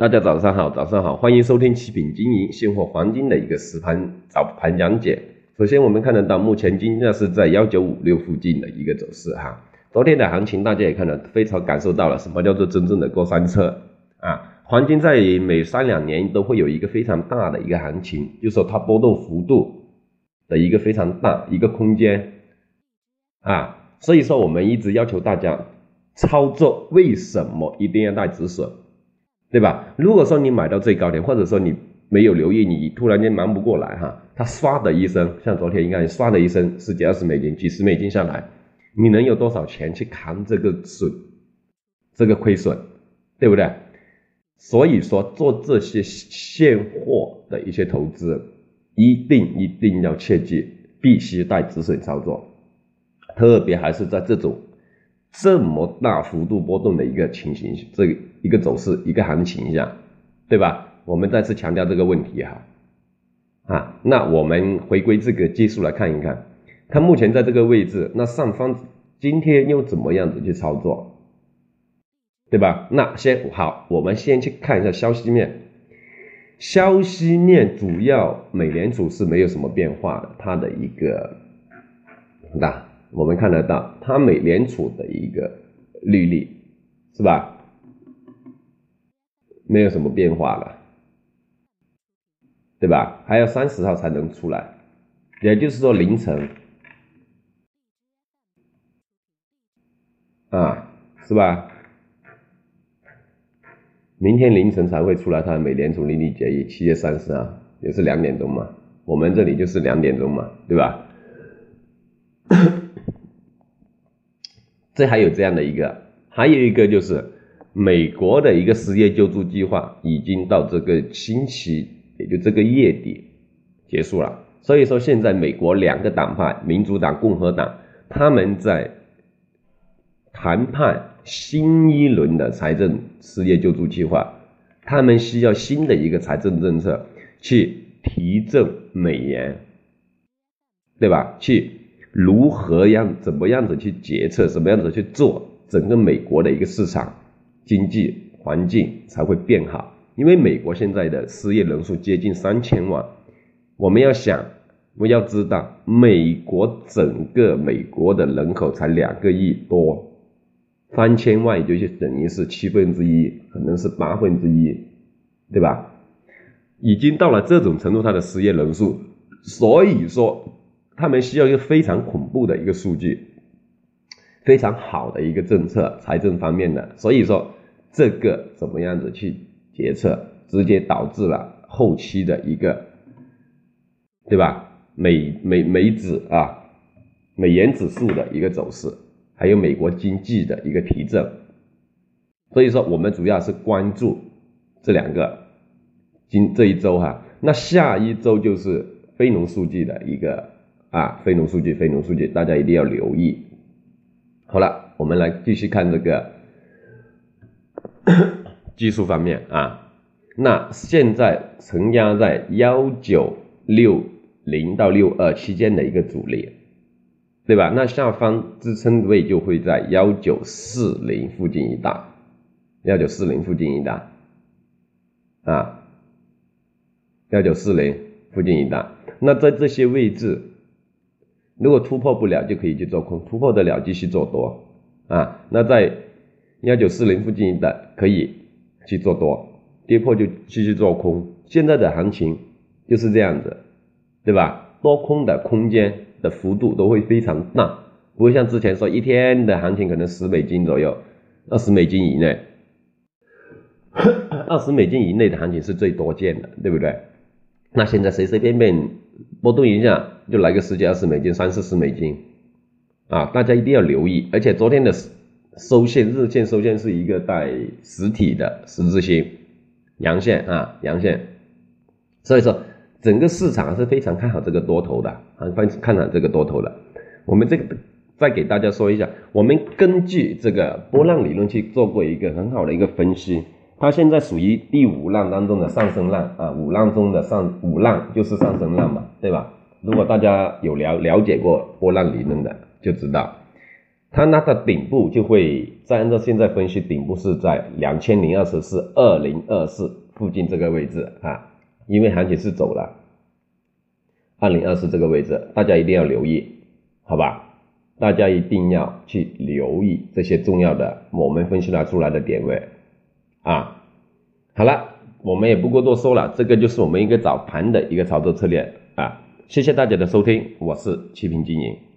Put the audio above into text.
大家早上好，早上好，欢迎收听七品经营现货黄金的一个实盘早盘讲解。首先，我们看得到目前金价是在幺九五六附近的一个走势哈。昨天的行情大家也看到，非常感受到了什么叫做真正的过山车啊。黄金在每三两年都会有一个非常大的一个行情，就是说它波动幅度的一个非常大一个空间啊。所以说，我们一直要求大家操作，为什么一定要带止损？对吧？如果说你买到最高点，或者说你没有留意，你突然间忙不过来哈，它唰的一声，像昨天应该唰的一声，十几二十美金、几十美金下来，你能有多少钱去扛这个损，这个亏损，对不对？所以说做这些现货的一些投资，一定一定要切记，必须带止损操作，特别还是在这种。这么大幅度波动的一个情形，这一个走势，一个行情下，对吧？我们再次强调这个问题哈，啊，那我们回归这个技术来看一看，它目前在这个位置，那上方今天又怎么样子去操作，对吧？那先好，我们先去看一下消息面，消息面主要美联储是没有什么变化的，它的一个那。我们看得到，它美联储的一个利率是吧？没有什么变化了，对吧？还要三十号才能出来，也就是说凌晨啊，是吧？明天凌晨才会出来，它的美联储利率决议，七月三十号也是两点钟嘛，我们这里就是两点钟嘛，对吧？这还有这样的一个，还有一个就是美国的一个失业救助计划已经到这个星期，也就这个月底结束了。所以说现在美国两个党派，民主党、共和党，他们在谈判新一轮的财政失业救助计划，他们需要新的一个财政政策去提振美元，对吧？去。如何样怎么样子去决策，什么样子去做，整个美国的一个市场经济环境才会变好。因为美国现在的失业人数接近三千万，我们要想，我们要知道，美国整个美国的人口才两个亿多，三千万也就等于是七分之一，可能是八分之一，对吧？已经到了这种程度，它的失业人数，所以说。他们需要一个非常恐怖的一个数据，非常好的一个政策，财政方面的。所以说，这个怎么样子去决策，直接导致了后期的一个，对吧？美美美指啊，美元指数的一个走势，还有美国经济的一个提振。所以说，我们主要是关注这两个，今这一周哈，那下一周就是非农数据的一个。啊，非农数据，非农数据，大家一定要留意。好了，我们来继续看这个 技术方面啊。那现在承压在幺九六零到六二期间的一个阻力，对吧？那下方支撑位就会在幺九四零附近一带，幺九四零附近一带啊，幺九四零附近一带。那在这些位置。如果突破不了，就可以去做空；突破得了，继续做多啊。那在幺九四零附近的可以去做多，跌破就继续做空。现在的行情就是这样子，对吧？多空的空间的幅度都会非常大，不会像之前说一天的行情可能十美金左右，二十美金以内，二十美金以内的行情是最多见的，对不对？那现在随随便便波动一下就来个十几二十美金、三四十美金，啊，大家一定要留意。而且昨天的收线日线收线是一个带实体的十字星阳线啊，阳线。所以说整个市场是非常看好这个多头的，啊，非常看好这个多头的。我们这个再给大家说一下，我们根据这个波浪理论去做过一个很好的一个分析。它现在属于第五浪当中的上升浪啊，五浪中的上五浪就是上升浪嘛，对吧？如果大家有了了解过波浪理论的，就知道它那个顶部就会再按照现在分析，顶部是在两千零二十四二零二四附近这个位置啊，因为行情是走了二零二四这个位置，大家一定要留意，好吧？大家一定要去留意这些重要的我们分析拿出来的点位啊。好了，我们也不过多说了，这个就是我们一个早盘的一个操作策略啊。谢谢大家的收听，我是七平经营。